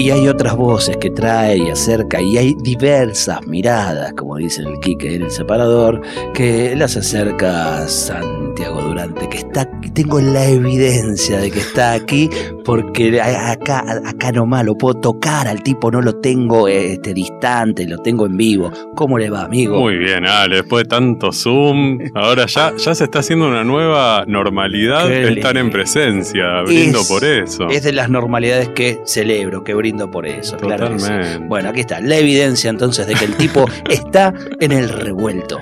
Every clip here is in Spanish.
Y hay otras voces que trae y acerca, y hay diversas miradas, como dice el Quique en el separador, que las acerca Santiago Durante, que está, tengo la evidencia de que está aquí, porque acá, acá nomás lo puedo tocar al tipo, no lo tengo este, distante, lo tengo en vivo. ¿Cómo le va, amigo? Muy bien, Ale, después de tanto Zoom, ahora ya, ya se está haciendo una nueva normalidad estar en presencia, brindo por eso. Es de las normalidades que celebro, que brindo por eso. Claro Bueno, aquí está, la evidencia entonces de que el tipo está en el revuelto.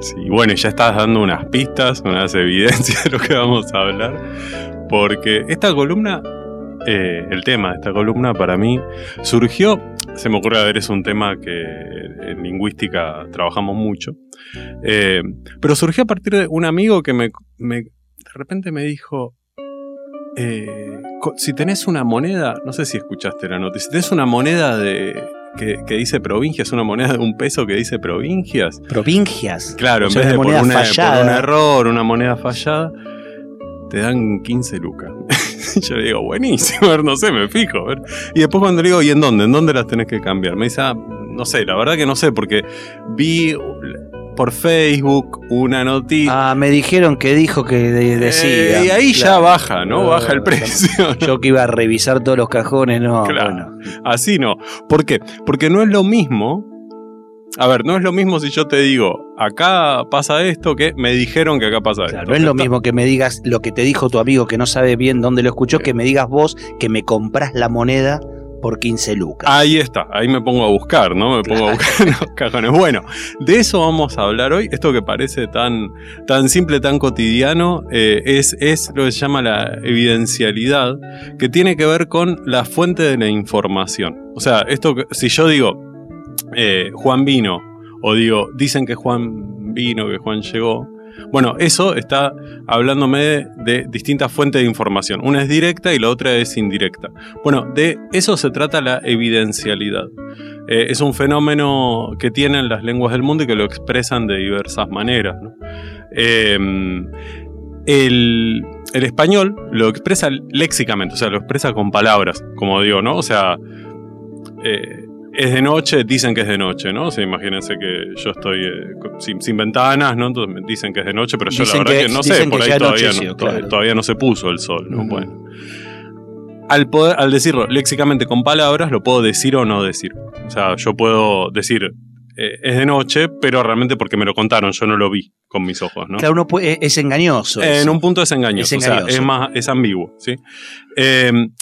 Sí, bueno, ya estás dando unas pistas, unas evidencias de lo que vamos a hablar, porque esta columna, eh, el tema de esta columna para mí surgió, se me ocurre, a ver, es un tema que en lingüística trabajamos mucho, eh, pero surgió a partir de un amigo que me, de repente me dijo, eh, si tenés una moneda, no sé si escuchaste la noticia, si tenés una moneda de que, dice provincias, una moneda de un peso que dice provincias. Provincias. Claro, en vez de por, un error, una moneda fallada, te dan 15 lucas. Yo le digo, buenísimo, a ver, no sé, me fijo. ver. Y después cuando le digo, ¿y en dónde? ¿En dónde las tenés que cambiar? Me dice, ah, no sé, la verdad que no sé, porque vi por Facebook una noticia. Ah, me dijeron que dijo que decía. y ahí ya baja, ¿no? baja el precio. Yo que iba a revisar todos los cajones, no. Claro, Así no. ¿Por qué? Porque no es lo mismo. A ver, no es lo mismo si yo te digo, acá pasa esto, que me dijeron que acá pasa esto. No es lo mismo que me digas lo que te dijo tu amigo que no sabe bien dónde lo escuchó, que me digas vos que me compras la moneda por 15 lucas. Ahí está, ahí me pongo a buscar, ¿no? Me pongo a buscar los cajones. Bueno, de eso vamos a hablar hoy. Esto que parece tan, tan simple, tan cotidiano, eh, es, es lo que se llama la evidencialidad, que tiene que ver con la fuente de la información. O sea, esto si yo digo, eh, Juan vino, o digo, dicen que Juan vino, que Juan llegó, bueno, eso está hablándome de, distintas fuentes de información. Una es directa y la otra es indirecta. Bueno, de eso se trata la evidencialidad. Eh, es un fenómeno que tienen las lenguas del mundo y que lo expresan de diversas maneras. Em, el, español lo expresa léxicamente, o sea, lo expresa con palabras, como digo, ¿no? O sea, eh, es de noche, dicen que es de noche, ¿no? O sea, imagínense que yo estoy eh, sin, ventanas, ¿no? Entonces dicen que es de noche, pero yo la verdad que, no sé, por ahí todavía, no, se puso el sol, ¿no? Bueno. Al, poder, al decirlo léxicamente con palabras, lo puedo decir o no decir. O sea, yo puedo decir, eh, es de noche, pero realmente porque me lo contaron, yo no lo vi con mis ojos, ¿no? Claro, uno es engañoso. en un punto es engañoso, es, O sea, es, más, es ambiguo, ¿sí? Em,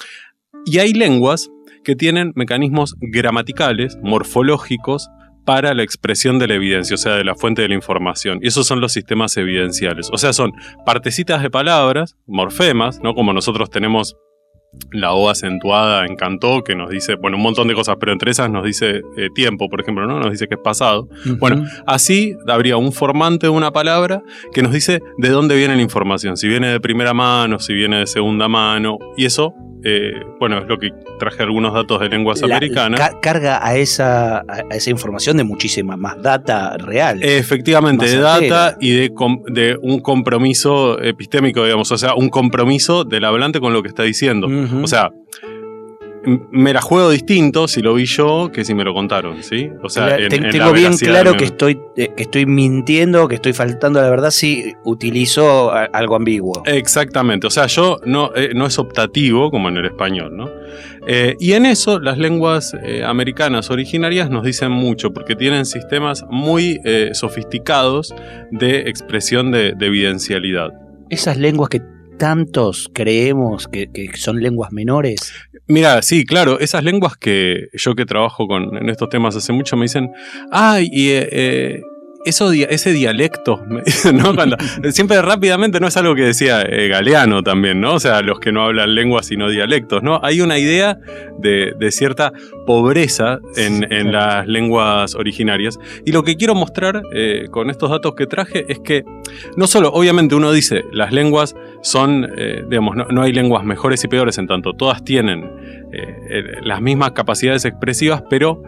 y hay lenguas que tienen mecanismos gramaticales, morfológicos, para la expresión de la evidencia, o sea, de la fuente de la información. Y esos son los sistemas evidenciales. O sea, son partecitas de palabras, morfemas, ¿no? Como nosotros tenemos la O acentuada en Cantó, que nos dice, bueno, un montón de cosas, pero entre esas nos dice eh, tiempo, por ejemplo, ¿no? Nos dice que es pasado. Bueno, así habría un formante de una palabra que nos dice de dónde viene la información, si viene de primera mano, si viene de segunda mano, y eso eh, bueno, es lo que traje algunos datos de lenguas americanas. carga a esa, a esa información de muchísima más data real. Efectivamente, de data y de, de, un compromiso epistémico, digamos, o sea, un compromiso del hablante con lo que está diciendo. O sea, me la juego distinto si lo vi yo que si me lo contaron, ¿sí? O sea, tengo bien claro que estoy, eh, que estoy mintiendo, que estoy faltando a la verdad si utilizo algo ambiguo. Exactamente, o sea, yo no, eh, no es optativo como en el español, ¿no? Eh, y en eso las lenguas americanas originarias nos dicen mucho porque tienen sistemas muy sofisticados de expresión de, de evidencialidad. Esas lenguas que tantos creemos que, son lenguas menores? Mira, sí, claro, esas lenguas que yo que trabajo con, en estos temas hace mucho me dicen, ay, y, eh, eso, di- ese dialecto. Cuando- siempre rápidamente no es algo que decía eh, Galeano también, ¿no? O sea, los que no hablan lenguas sino dialectos, ¿no? Hay una idea de, de cierta pobreza en, en las lenguas originarias. Y lo que quiero mostrar eh, con estos datos que traje es que no solo, obviamente uno dice, las lenguas son, eh, digamos, no, no hay lenguas mejores y peores en tanto, todas tienen eh, eh, las mismas capacidades expresivas, pero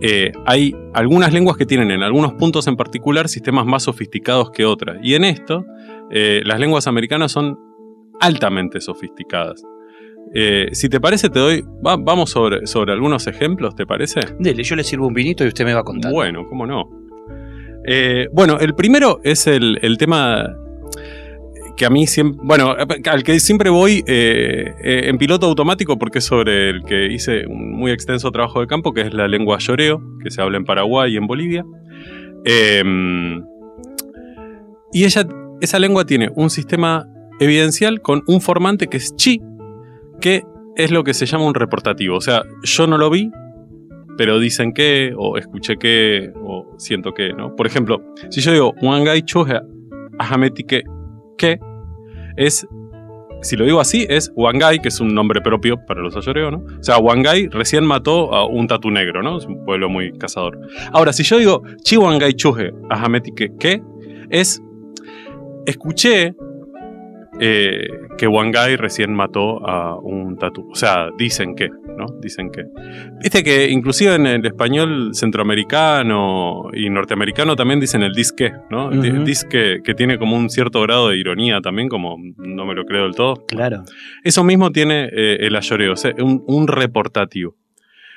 eh, hay algunas lenguas que tienen en algunos puntos en particular sistemas más sofisticados que otras. Y en esto, las lenguas americanas son altamente sofisticadas. Eh, si te parece, te doy. va- vamos sobre, sobre algunos ejemplos, ¿te parece? Dele, yo le sirvo un vinito y usted me va contando. Bueno, cómo no. Eh, bueno, el primero es el, el tema que a mí siempre. Bueno, al que siempre voy eh, eh, en piloto automático porque es sobre el que hice un muy extenso trabajo de campo, que es la lengua lloreo, que se habla en Paraguay y en Bolivia. Eh, y ella, esa lengua tiene un sistema evidencial con un formante que es chi, que es lo que se llama un reportativo. O sea, yo no lo vi, pero dicen que, o escuché que, o siento que, ¿no? Por ejemplo, si yo digo Wangai Chuhe Ahametike que, es, si lo digo así, es Wangai, que es un nombre propio para los ayoreos, ¿no? O sea, Wangai recién mató a un tatu negro, ¿no? Es un pueblo muy cazador. Ahora, si yo digo Chi Wangai Chuhe Ahametike que, es, escuché eh, que Wangai recién mató a un tatu. O sea, dicen que, ¿no? Dicen que. Viste que inclusive en el español centroamericano y norteamericano también dicen el disque, ¿no? Disque que tiene como un cierto grado de ironía también, como no me lo creo del todo. Claro. Eso mismo tiene eh, el ayoreo, o sea, un, un reportativo.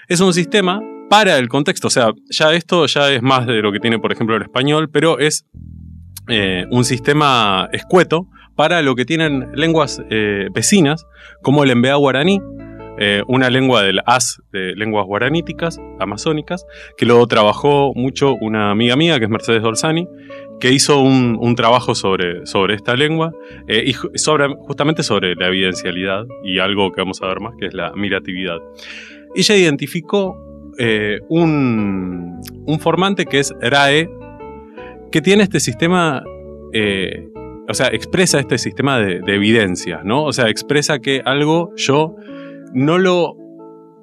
Es un sistema para el contexto, o sea, ya esto ya es más de lo que tiene, por ejemplo, el español, pero es eh, un sistema escueto para lo que tienen lenguas eh, vecinas, como el MBA guaraní, eh, una lengua del AS de lenguas guaraníticas, amazónicas, que luego trabajó mucho una amiga mía, que es Mercedes Dolzani, que hizo un, trabajo sobre, sobre esta lengua eh, y sobre, justamente sobre la evidencialidad y algo que vamos a ver más, que es la miratividad. Ella identificó un, un formante que es RAE, que tiene este sistema, o sea, expresa este sistema de, de evidencias, ¿no? O sea, expresa que algo yo no lo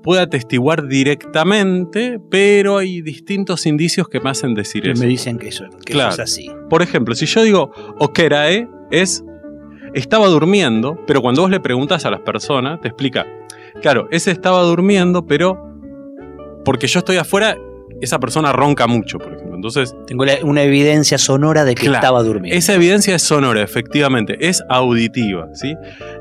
puedo atestiguar directamente, pero hay distintos indicios que me hacen decir Que eso. me dicen que eso, que Claro. eso es así. Por ejemplo, si yo digo Okerae es estaba durmiendo, pero cuando vos le preguntas a las personas, te explica, claro, ese estaba durmiendo, pero porque yo estoy afuera, esa persona ronca mucho, por ejemplo. Entonces, Tengo la- una evidencia sonora de que Claro. estaba durmiendo. esa evidencia es sonora, efectivamente, es auditiva, ¿sí?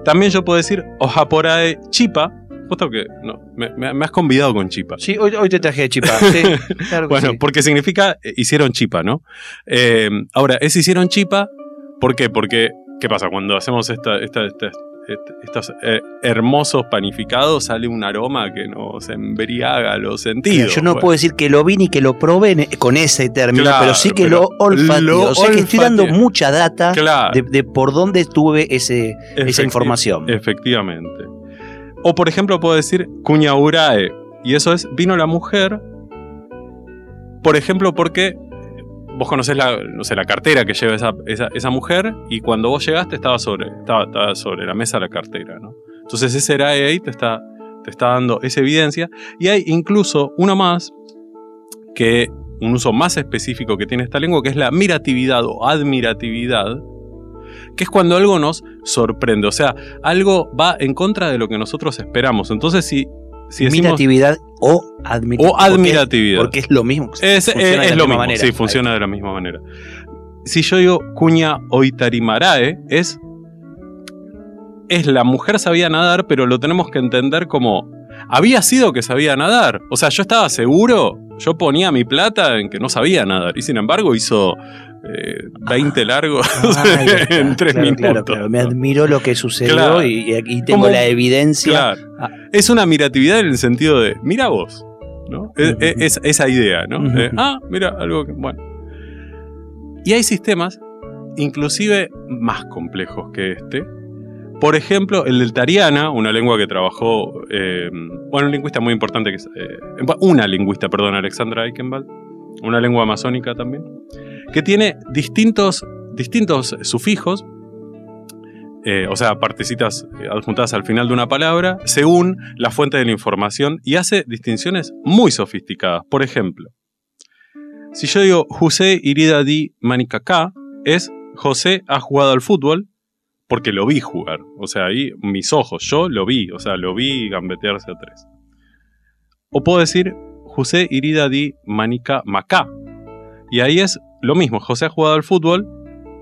También yo puedo decir Ojaporae Chipa, justo que no, me, me- has convidado con Chipa. Sí, hoy, hoy te traje chipa. Sí, claro que Bueno, sí. porque significa eh, hicieron chipa, ¿no? Eh, ahora, es hicieron chipa, ¿por qué? Porque, ¿qué pasa? Cuando hacemos esta, esta- esta- est- estos eh, hermosos panificados, sale un aroma que nos embriaga los sentidos. Yo no Bueno, puedo decir que lo vi ni que lo probé con ese término, Claro, pero sí que pero lo olfateé. o sea que estoy dando mucha data Claro, de, de por dónde tuve ese, esa información. Efectivamente. O por ejemplo, puedo decir cuñaurae, y eso es vino la mujer, por ejemplo, porque vos conocés la, no sé, la cartera que lleva esa, esa- esa mujer, y cuando vos llegaste estaba sobre, estaba, estaba sobre la mesa la cartera, ¿no? Entonces ese erae ahí te está, te está dando esa evidencia, y hay incluso uno más que un uso más específico que tiene esta lengua, que es la miratividad o admiratividad, que es cuando algo nos sorprende, o sea, algo va en contra de lo que nosotros esperamos. Entonces, si, si o admiratividad. O admiratividad. Porque, es lo mismo. Es, funciona es- de es la lo misma mismo, manera. sí, funciona de la misma manera. Si yo digo cuña oitarimarae, es, es la mujer sabía nadar, pero lo tenemos que entender como, había sido que sabía nadar. O sea, yo estaba seguro, yo ponía mi plata en que no sabía nadar, y sin embargo hizo eh, 20 largos Ah, está. en 3 Claro, minutos. claro, claro. Me admiró lo que sucedió y, y aquí tengo Como- la evidencia. Claro. Ah. Es una miratividad en el sentido de, mira vos, ¿no? Es- es esa idea, ¿no? Eh, ah, mira, algo que, bueno. Y hay sistemas, inclusive más complejos que este. Por ejemplo, el del Tariana, una lengua que trabajó, eh, bueno, un lingüista muy importante, que es, eh, una lingüista, perdón, Alexandra Eichenwald, una lengua amazónica también, que tiene distintos, distintos sufijos, eh, o sea, partecitas adjuntadas al final de una palabra, según la fuente de la información, y hace distinciones muy sofisticadas. Por ejemplo, si yo digo José Irida di Manicacá, es José ha jugado al fútbol porque lo vi jugar. O sea, ahí mis ojos, yo lo vi, o sea, lo vi gambetearse a tres. O puedo decir José Irida di Manica Macá. Y ahí es lo mismo, José ha jugado al fútbol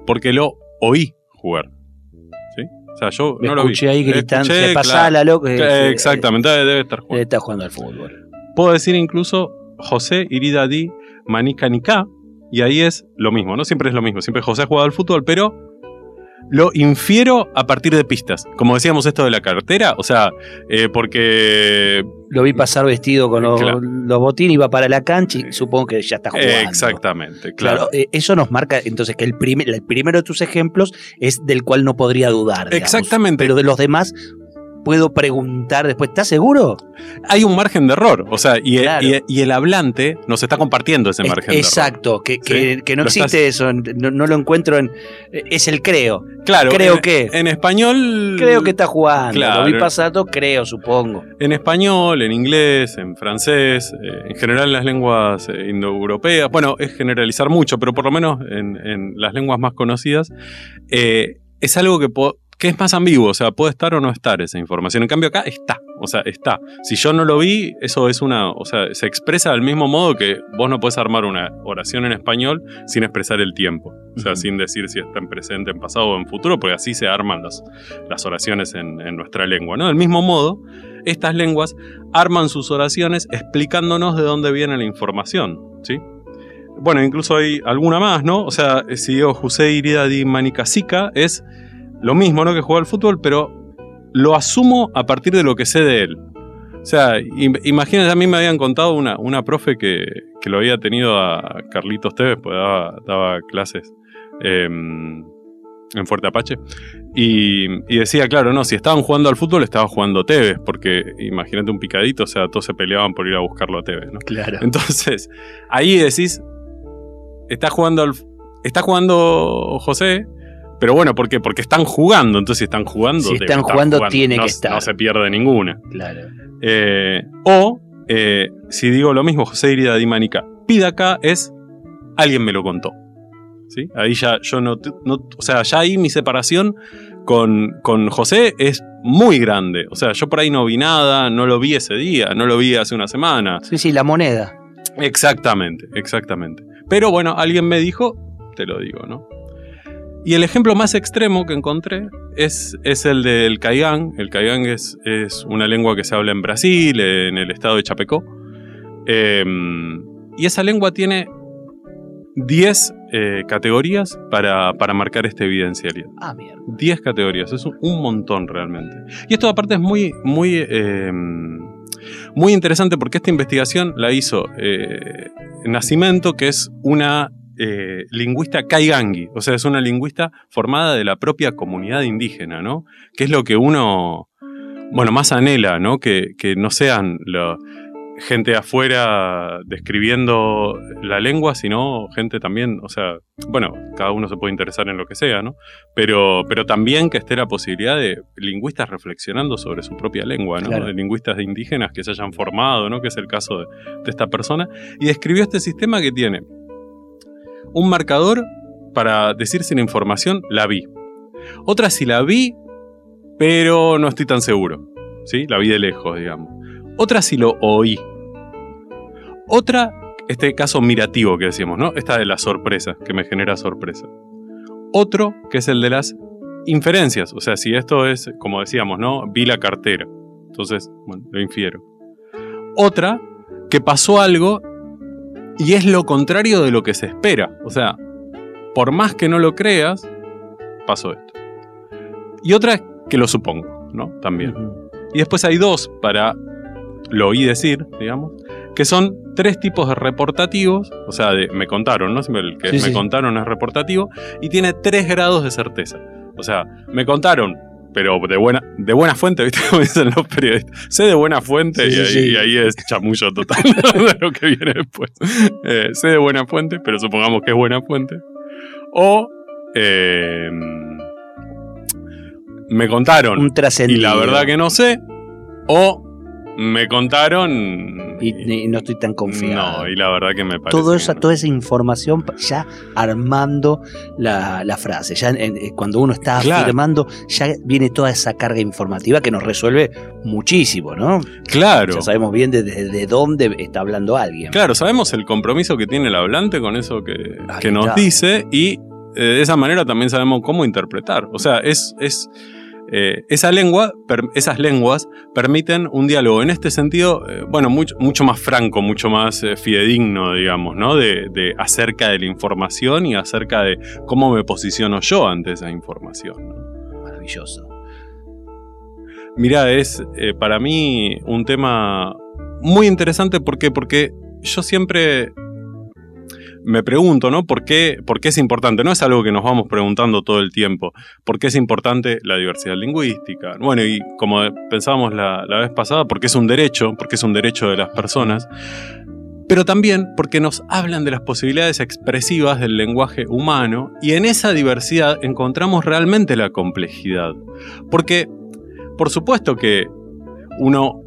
porque lo oí jugar. ¿Sí? O sea, yo no lo vi. escuché ahí gritando, loca. Eh, Exactamente, debe estar jugando. Está jugando al fútbol. Puedo decir incluso José Irida di Manica Nicá, y ahí es lo mismo, ¿no? Siempre es lo mismo, siempre José ha jugado al fútbol, pero lo infiero a partir de pistas. Como decíamos esto de la cartera, o sea, eh, porque... Lo vi pasar vestido con los, Claro. los botines, iba para la cancha y supongo que ya está jugando. eh, exactamente, claro. Claro, eh, eso nos marca entonces que el, prim- el primero de tus ejemplos es del cual no podría dudar. digamos. Exactamente. Pero de los demás puedo preguntar después, ¿estás seguro? Hay un margen de error, o sea, y, Claro. y- y el hablante nos está compartiendo ese Es- margen de error. exacto, que, que- Sí, que no existe eso, no, no lo encuentro en... Es el creo. Claro, Creo en, que. En español... Creo que está jugando. Claro. Lo vi pasado, creo, supongo. En español, en inglés, en francés, eh, en general en las lenguas eh, indoeuropeas, bueno, es generalizar mucho, pero por lo menos en, en las lenguas más conocidas, eh, es algo que, po- que es más ambiguo, o sea, puede estar o no estar esa información. En cambio acá está, o sea, está. Si yo no lo vi, eso es una, o sea, se expresa del mismo modo que vos no podés armar una oración en español sin expresar el tiempo, o sea, sin decir si está en presente, en pasado o en futuro, porque así se arman las, las oraciones en, en nuestra lengua, ¿no? Del mismo modo, estas lenguas arman sus oraciones explicándonos de dónde viene la información, ¿sí? Bueno, incluso hay alguna más, ¿no? O sea, si digo José Irida di Manicasica, es lo mismo, ¿no? Que jugar al fútbol, pero lo asumo a partir de lo que sé de él. O sea, im- imagínense, a mí me habían contado una, una profe que, que lo había tenido a Carlitos Tevez, pues daba, daba clases em, en Fuerte Apache. Y, y decía, claro, no, si estaban jugando al fútbol, estaba jugando Tevez, porque imagínate un picadito, o sea, todos se peleaban por ir a buscarlo a Tevez, ¿no? Claro. Entonces, ahí decís, está jugando, al- está jugando José, pero bueno, ¿por qué? Porque están jugando, entonces si están jugando... Si están jugando, tiene no, que estar. No se pierde ninguna. Claro. Eh, o, eh, si digo lo mismo, José Irida Di Manica, pida acá es, alguien me lo contó. ¿Sí? Ahí ya yo no, no- o sea, ya ahí mi separación con, con José es muy grande. O sea, yo por ahí no vi nada, no lo vi ese día, no lo vi hace una semana. Sí, sí, la moneda. Exactamente, exactamente. Pero bueno, alguien me dijo, te lo digo, ¿no? Y el ejemplo más extremo que encontré es, es el del Caigan. El Caigan es, es una lengua que se habla en Brasil, en el estado de Chapecó. Eh, y esa lengua tiene 10 eh, categorías para, para marcar esta evidencialidad. Ah, mierda. 10 categorías, es un, un montón realmente. Y esto aparte es muy, muy, eh, muy interesante porque esta investigación la hizo eh, Nacimiento, que es una eh, lingüista Kaigangi, o sea, es una lingüista formada de la propia comunidad indígena, ¿no? Que es lo que uno, bueno, más anhela, ¿no? Que, que no sean gente afuera describiendo la lengua, sino gente también, o sea, bueno, cada uno se puede interesar en lo que sea, ¿no? Pero, pero también que esté la posibilidad de lingüistas reflexionando sobre su propia lengua, ¿no? Claro. De lingüistas indígenas que se hayan formado, ¿no? Que es el caso de, de esta persona. Y describió este sistema que tiene un marcador para decir si la información la vi. Otra si la vi, pero no estoy tan seguro. ¿Sí? La vi de lejos, digamos. Otra si lo oí. Otra, este caso mirativo que decíamos, ¿no? Esta de las sorpresas, que me genera sorpresa. Otro, que es el de las inferencias. O sea, si esto es, como decíamos, ¿no? Vi la cartera. Entonces, bueno, lo infiero. Otra, que pasó algo y es lo contrario de lo que se espera. O sea, por más que no lo creas, pasó esto. Y otra que lo supongo, ¿no? También. Y después hay dos para lo oí decir, digamos, que son tres tipos de reportativos, o sea, de me contaron, ¿no? Siempre El que Sí, me sí. contaron es reportativo, y tiene tres grados de certeza. O sea, me contaron, pero de buena, de buena fuente, ¿viste? Como dicen los periodistas. Sé de buena fuente Sí, y, ahí, sí. y ahí es chamullo total de lo que viene después. Eh, sé de buena fuente, pero supongamos que es buena fuente. O eh, me contaron Un y la verdad que no sé. O me contaron Y, y no estoy tan confiado. No, y la verdad que me parece. Todo esa, no. toda esa información ya armando la, la frase. Ya en- en- cuando uno está Claro. afirmando, ya viene toda esa carga informativa que nos resuelve muchísimo, ¿no? Claro. Ya sabemos bien de, de- de dónde está hablando alguien. Claro, sabemos el compromiso que tiene el hablante con eso que, que nos dice y eh, de esa manera también sabemos cómo interpretar. O sea, es, es eh, esa lengua, per- esas lenguas permiten un diálogo en este sentido, eh, bueno, mucho, mucho más franco, mucho más eh, fidedigno, digamos, ¿no? De, de acerca de la información y acerca de cómo me posiciono yo ante esa información. ¿no? Maravilloso. Mira, es para mí un tema muy interesante. ¿Por qué? Porque yo siempre me pregunto, ¿no? ¿Por qué, ¿Por qué es importante? No es algo que nos vamos preguntando todo el tiempo. ¿Por qué es importante la diversidad lingüística? Bueno, y como pensábamos la, la vez pasada, porque es un derecho, porque es un derecho de las personas. Pero también porque nos hablan de las posibilidades expresivas del lenguaje humano y en esa diversidad encontramos realmente la complejidad. Porque por supuesto que uno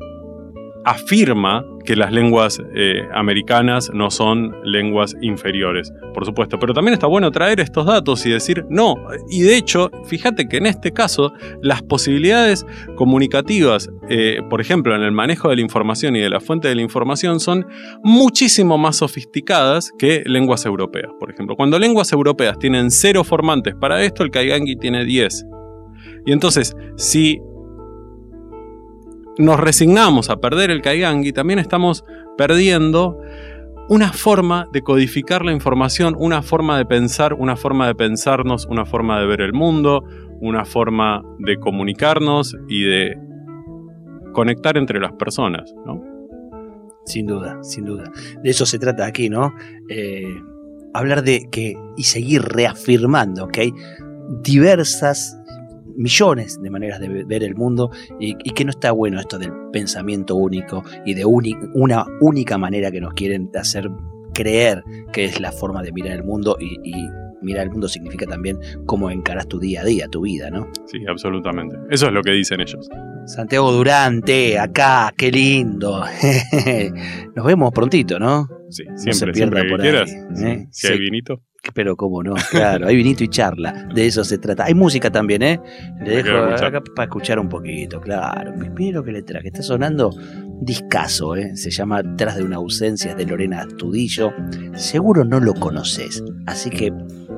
afirma que las lenguas eh, americanas no son lenguas inferiores, por supuesto, pero también está bueno traer estos datos y decir no, y de hecho, fíjate que en este caso las posibilidades comunicativas, eh, por ejemplo, en el manejo de la información y de la fuente de la información son muchísimo más sofisticadas que lenguas europeas, por ejemplo. Cuando lenguas europeas tienen cero formantes para esto, el Kaigangi tiene 10. Y entonces, si nos resignamos a perder el Kaigangi, también estamos perdiendo una forma de codificar la información, una forma de pensar, una forma de pensarnos, una forma de ver el mundo, una forma de comunicarnos y de conectar entre las personas, ¿no? Sin duda, sin duda. De eso se trata aquí, ¿no? Eh, hablar de que y seguir reafirmando que hay diversas millones de maneras de ve- ver el mundo y, y que no está bueno esto del pensamiento único y de una única manera que nos quieren hacer creer que es la forma de mirar el mundo y, y mirar el mundo significa también cómo encaras tu día a día, tu vida, ¿no? Sí, absolutamente. Eso es lo que dicen ellos. Santiago Durante, acá, qué lindo. Nos vemos prontito, ¿no? Sí, se siempre, pierda siempre que por quieras. ahí, ¿eh? Si hay Sí. vinito. Pero cómo no, claro, hay vinito y charla, de eso se trata. Hay música también, ¿eh? Le dejo acá para escuchar un poquito, claro. Mira lo que le traje, está sonando discaso, ¿eh? Se llama Tras de una ausencia es de Lorena Astudillo. Seguro no lo conoces, así que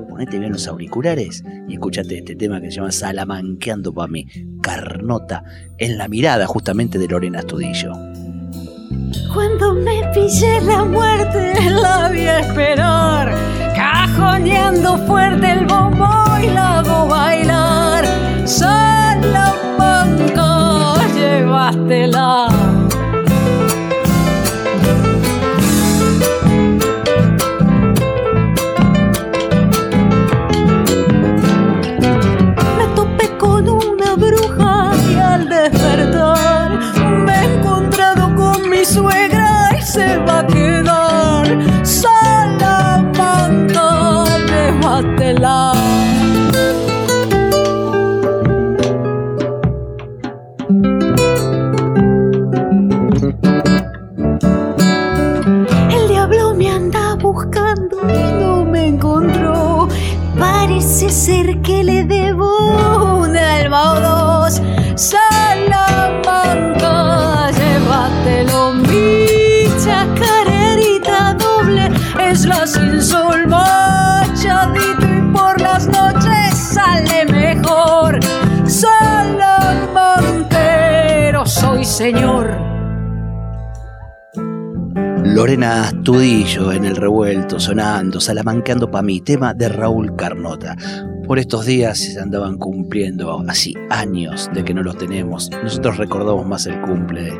ponete bien los auriculares y escúchate este tema que se llama Salamanqueando para mí, Carnota, en la mirada justamente de Lorena Astudillo. Cuando me pillé la muerte la vi esperar, cajoneando fuerte el bombo y la hago bailar. Salamanca, llévatela. Me Lorena Astudillo en el revuelto, sonando, salamanqueando pa' mí, tema de Raúl Carnota. Por estos días se andaban cumpliendo así años de que no los tenemos. Nosotros recordamos más el cumple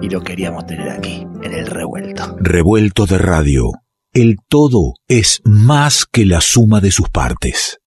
y lo queríamos tener aquí, en el revuelto. Revuelto de radio. El todo es más que la suma de sus partes.